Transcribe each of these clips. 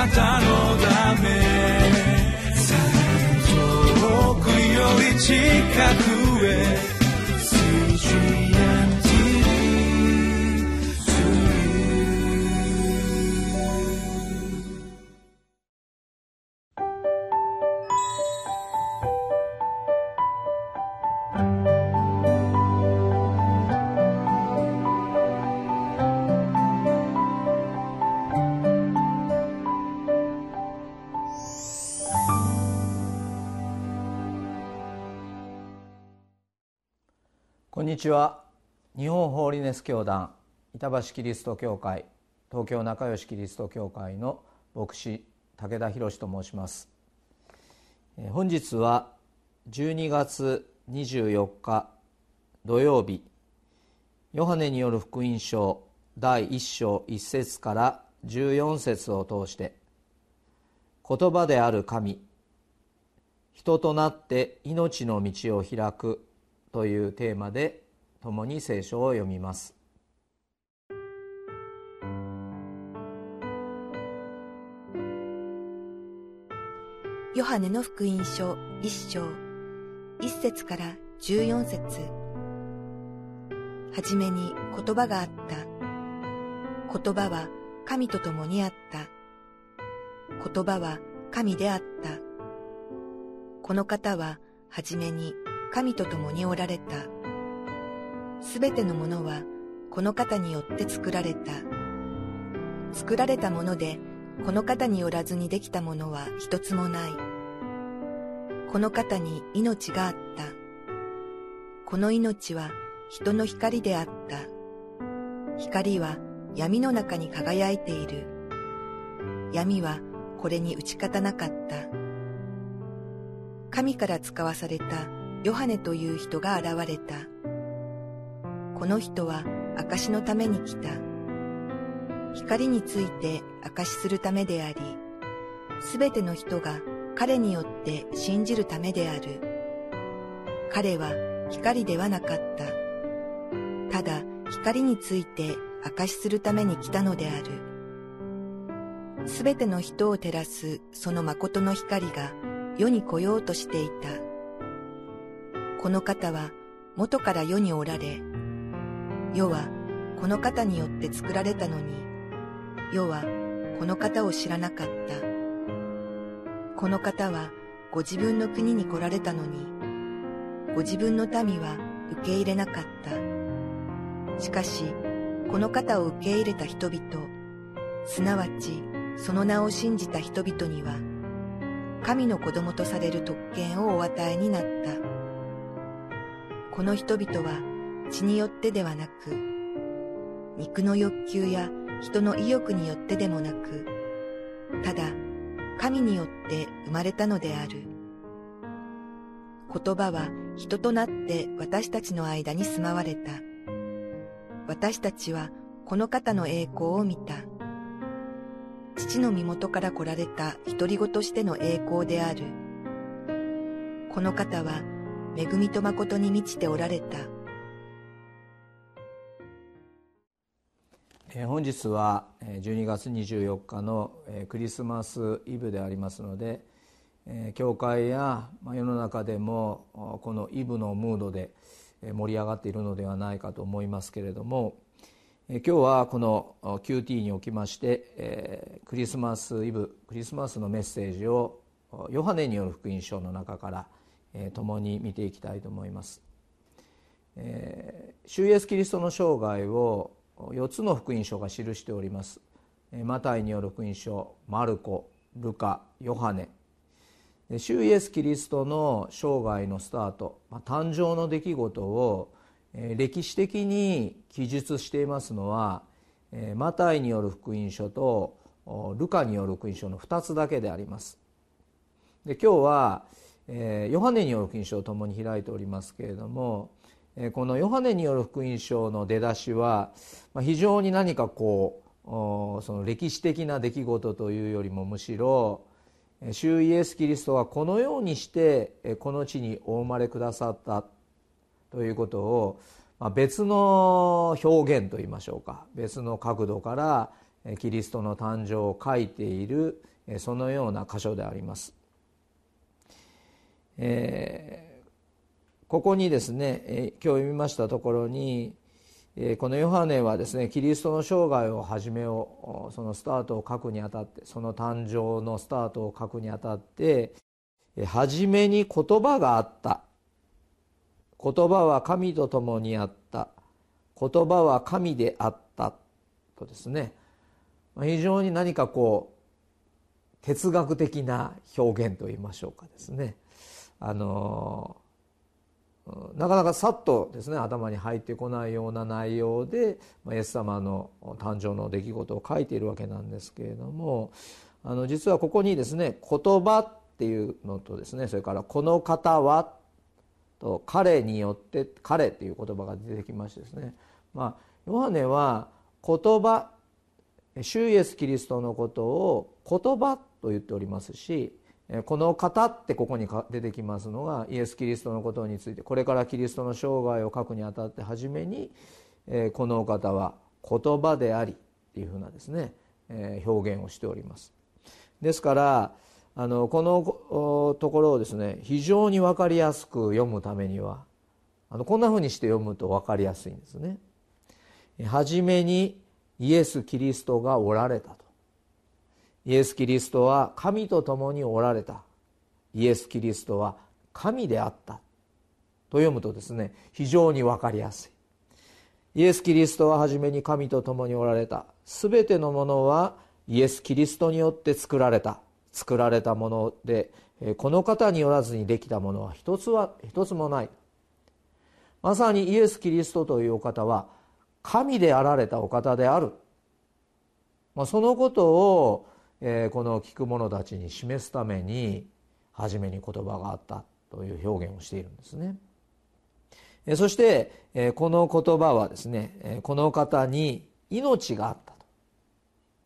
なたのため。遠くより近く。こんにちは。日本ホーリネス教団板橋キリスト教会東京仲良しキリスト教会の牧師武田博と申します。本日は12月24日土曜日ヨハネによる福音書第1章1節から14節を通して言葉である神人となって命の道を開くというテーマで共に聖書を読みます。ヨハネの福音書一章一節から十四節。はじめに言葉があった。言葉は神と共にあった。言葉は神であった。この方ははじめに神と共におられた。すべてのものはこの方によって作られた。作られたものでこの方によらずにできたものは一つもない。この方に命があった。この命は人の光であった。光は闇の中に輝いている。闇はこれに打ち勝たなかった。神から使わされたヨハネという人が現れた。この人は証のために来た。光について証しするためであり、すべての人が彼によって信じるためである。彼は光ではなかった。ただ光について証しするために来たのである。すべての人を照らすその誠の光が世に来ようとしていた。この方は元から世におられ、世はこの方によって作られたのに、世はこの方を知らなかった。この方はご自分の国に来られたのに、ご自分の民は受け入れなかった。しかし、この方を受け入れた人々、すなわちその名を信じた人々には、神の子供とされる特権をお与えになった。この人々は血によってではなく、肉の欲求や人の意欲によってでもなく、ただ神によって生まれたのである。言葉は人となって私たちの間に住まわれた。私たちはこの方の栄光を見た。父の身元から来られた独り子としての栄光である。この方は恵みと誠に満ちておられた。本日は12月24日のクリスマスイブでありますので教会や世の中でもこのイブのムードで盛り上がっているのではないかと思いますけれども今日はこの QT におきましてクリスマスイブクリスマスのメッセージをヨハネによる福音書の中から「え共に見ていきたいと思います。え主イエスキリストの生涯を4つの福音書が記しております。マタイによる福音書マルコルカヨハネ主イエスキリストの生涯のスタート誕生の出来事を歴史的に記述していますのはマタイによる福音書とルカによる福音書の2つだけでありますで今日はえヨハネによる福音書を共に開いておりますけれども、えこのヨハネによる福音書の出だしは、ま非常に何かこうその歴史的な出来事というよりもむしろ主イエス・キリストはこのようにしてこの地にお生まれくださったということを別の表現といいましょうか別の角度からキリストの誕生を書いているそのような箇所であります。えー、ここにですねえ今日読みましたところにえこのヨハネはですねキリストの生涯を始めをそのスタートを書くにあたってその誕生のスタートを書くにあたって初めに言葉があった。言葉は神と共にあった。言葉は神であった。とですね。非常に何かこう哲学的な表現といいましょうかですね。あのなかなかさっとですね頭に入ってこないような内容でイエス様の誕生の出来事を書いているわけなんですけれどもあの実はここにですね「言葉」っていうのとですねそれから「この方は」と「彼によって」「彼」っていう言葉が出てきましてですねまあヨハネは言葉主イエス・キリストのことを言葉と言っておりますしこの方ってここに出てきますのがイエス・キリストのことについてこれからキリストの生涯を書くにあたって初めにこの方は言葉でありっていうふうなですね表現をしております。ですからあのこのところをですね非常に分かりやすく読むためにはあのこんなふうにして読むと分かりやすいんですね。初めにイエス・キリストがおられたと。イエス・キリストは神と共におられた。イエス・キリストは神であった。と読むとですね非常に分かりやすい。イエス・キリストは初めに神と共におられた。全てのものはイエス・キリストによって作られた。作られたものでこの方によらずにできたものは一つは一つもない。まさにイエス・キリストというお方は神であられたお方である、まあ、そのことをえ、この聞く者たちに示すために初めに言葉があったという表現をしているんですね。え、そして、え、この言葉はですね、えー、この方に命があったと。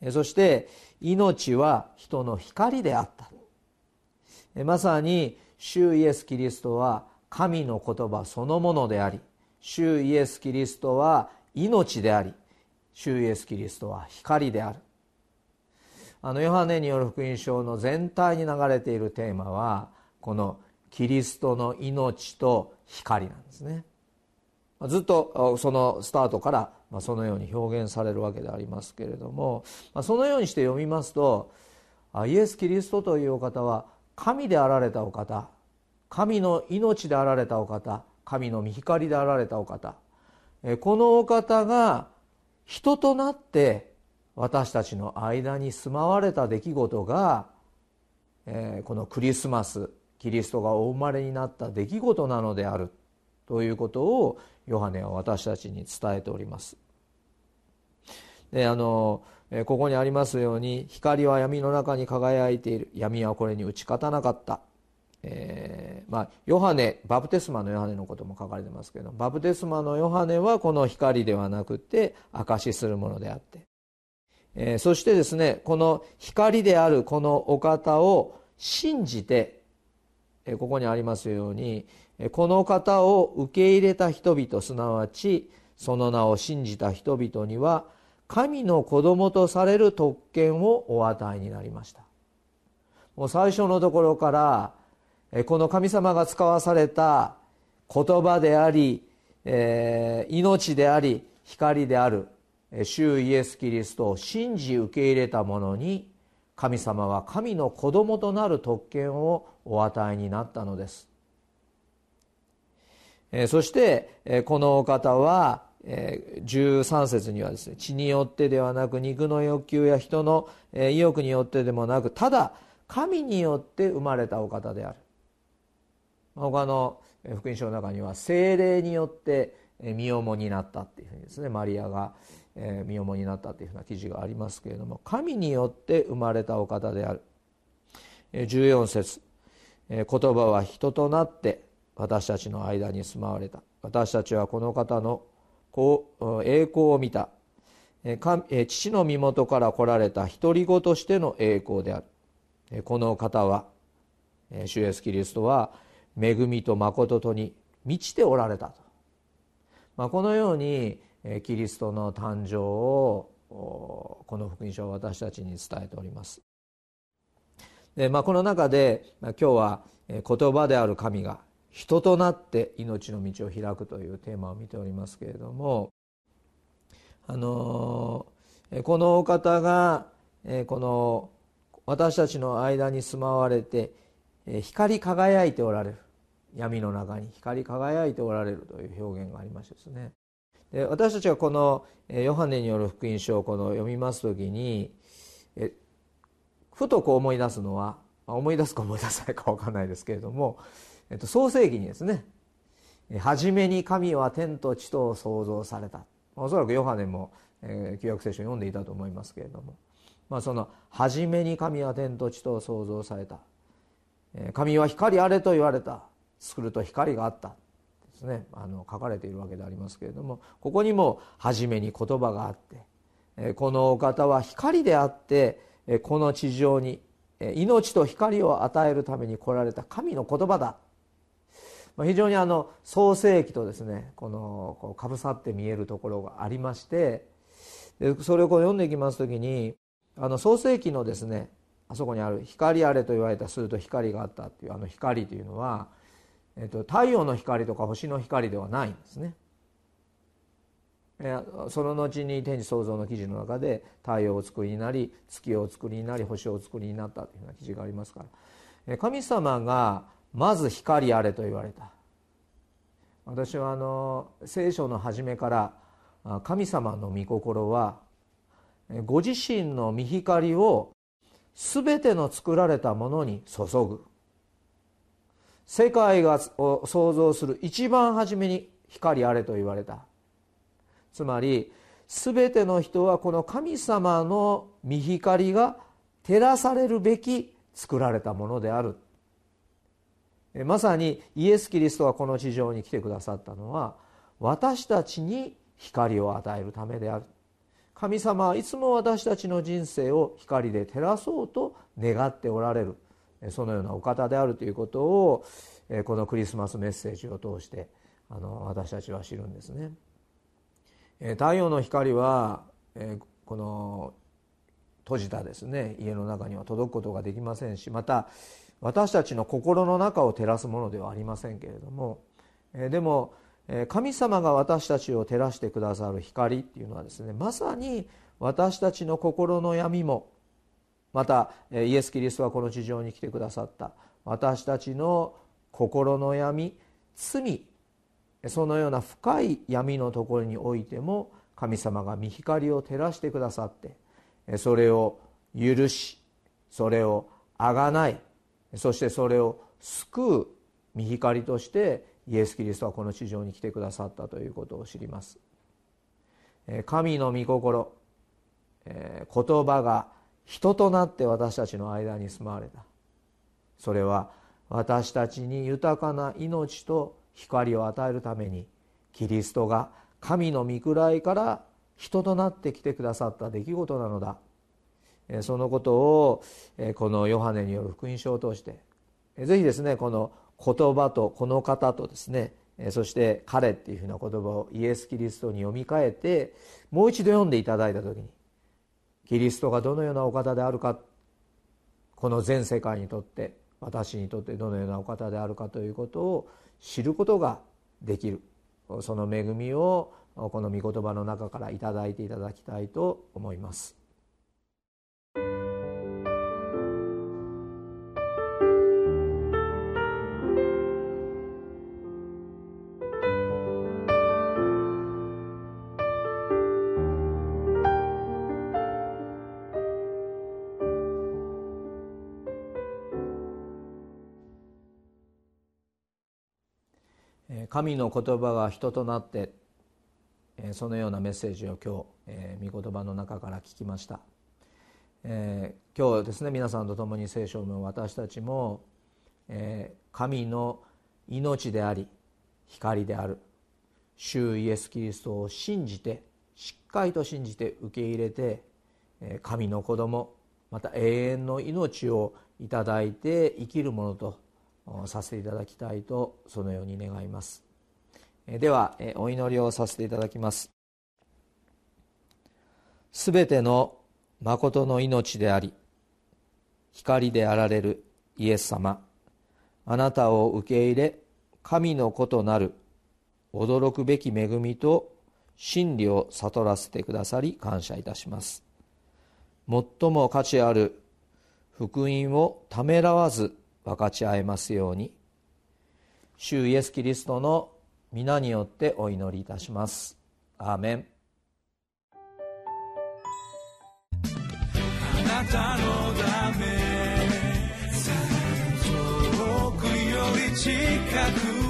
えー、そして命は人の光であった。え、まさに主イエス・キリストは神の言葉そのものであり主イエス・キリストは命であり主イエス・キリストは光であるあのヨハネによる福音書の全体に流れているテーマはこのキリストの命と光なんですね。ずっとそのスタートからそのように表現されるわけでありますけれどもそのようにして読みますとイエス・キリストというお方は神であられたお方神の命であられたお方神の御光であられたお方。このお方が人となって私たちの間に住まわれた出来事が、えー、このクリスマスキリストがお生まれになった出来事なのであるということをヨハネは私たちに伝えております。であのここにありますように光は闇の中に輝いている。闇はこれに打ち勝たなかった、えー、まあ、ヨハネバプテスマのヨハネのことも書かれてますけどバプテスマのヨハネはこの光ではなくて証しするものであって。えー、そしてですねこの光であるこのお方を信じて、えー、ここにありますようにこの方を受け入れた人々すなわちその名を信じた人々には神の子供とされる特権をお与えになりました。もう最初のところからこの神様が使わされた言葉であり、えー、命であり光である主イエス・キリストを信じ受け入れた者に神様は神の子供となる特権をお与えになったのです。そしてこのお方は13節にはですね血によってではなく肉の欲求や人の意欲によってでもなくただ神によって生まれたお方である。他の福音書の中には精霊によって身重になったっていうふうにですねマリアが身重になったというふうな記事がありますけれども神によって生まれたお方である、14節、言葉は人となって私たちの間に住まわれた。私たちはこの方の栄光を見た。父の身元から来られた独り子としての栄光である。この方は主イエスキリストは恵みと誠とに満ちておられたと、まあ、このようにキリストの誕生をこの福音書は私たちに伝えております。で、まあ、この中で、今日は言葉である神が人となって命の道を開くというテーマを見ておりますけれどもあのこのお方がこの私たちの間に住まわれて光り輝いておられる。闇の中に光り輝いておられるという表現がありましてですね。で私たちがこのヨハネによる福音書をこの読みます時にふとこう思い出すのは思い出すか思い出さないか分かんないですけれども、えっと、創世記にですね「初めに神は天と地とを創造された」おそらくヨハネも、えー、旧約聖書を読んでいたと思いますけれども、まあ、その「初めに神は天と地とを創造された」「神は光あれと言われた」「作ると光があった」ですね。あの書かれているわけでありますけれどもここにも「初めに言葉があって」このお方は光であってこの地上に命と光を与えるために来られた神の言葉だ。非常にあの創世記とですねこのかぶさって見えるところがありましてそれをこう読んでいきます時にあの創世記のですねあそこにある「光あれ」と言われたすると光があったっていうあの光というのは、えっと、太陽の光とか星の光ではないんですね。その後に天地創造の記事の中で太陽を作りになり月を作りになり星を作りになったというような記事がありますから。神様がまず光あれと言われた。私はあの聖書の初めから神様の御心はご自身の御光を全ての作られたものに注ぐ。世界が創造する一番初めに光あれと言われた。つまり全ての人はこの神様の御光が照らされるべき作られたものである。まさにイエス・キリストがこの地上に来てくださったのは私たちに光を与えるためである。神様はいつも私たちの人生を光で照らそうと願っておられる。そのようなお方であるということをこのクリスマスメッセージを通してあの私たちは知るんですね。太陽の光はこの閉じたですね家の中には届くことができませんしまた私たちの心の中を照らすものではありませんけれどもでも神様が私たちを照らしてくださる光っていうのはですねまさに私たちの心の闇もまたイエス・キリストはこの地上に来てくださった。私たちの心の闇罪そのような深い闇のところにおいても神様が御光を照らしてくださってそれを許しそれをあがないそしてそれを救う御光としてイエス・キリストはこの地上に来てくださったということを知ります。神の御心言葉が人となって私たちの間に住まわれた。それは私たちに豊かな命と光を与えるためにキリストが神の御位から人となってきてくださった出来事なのだ。そのことをこのヨハネによる福音書を通してぜひですねこの言葉とこの方とですねそして彼っていうふうな言葉をイエス・キリストに読み替えてもう一度読んでいただいた時にキリストがどのようなお方であるかこの全世界にとって私にとってどのようなお方であるかということを知ることができるその恵みをこの御言葉の中から頂いていただきたいと思います。神の言葉が人となってそのようなメッセージを今日御言葉の中から聞きました、今日ですね皆さんと共に聖書を私たちも、神の命であり光である主イエス・キリストを信じてしっかりと信じて受け入れて神の子供また永遠の命をいただいて生きるものとさせていただきたいとそのように願います。ではお祈りをさせていただきます。すべての誠の命であり光であられるイエス様あなたを受け入れ神の子となる驚くべき恵みと真理を悟らせてくださり感謝いたします。最も価値ある福音をためらわず分かち合えますように。主イエス・キリストの皆によってお祈りいたします。アーメン。あなたのため遠くより近く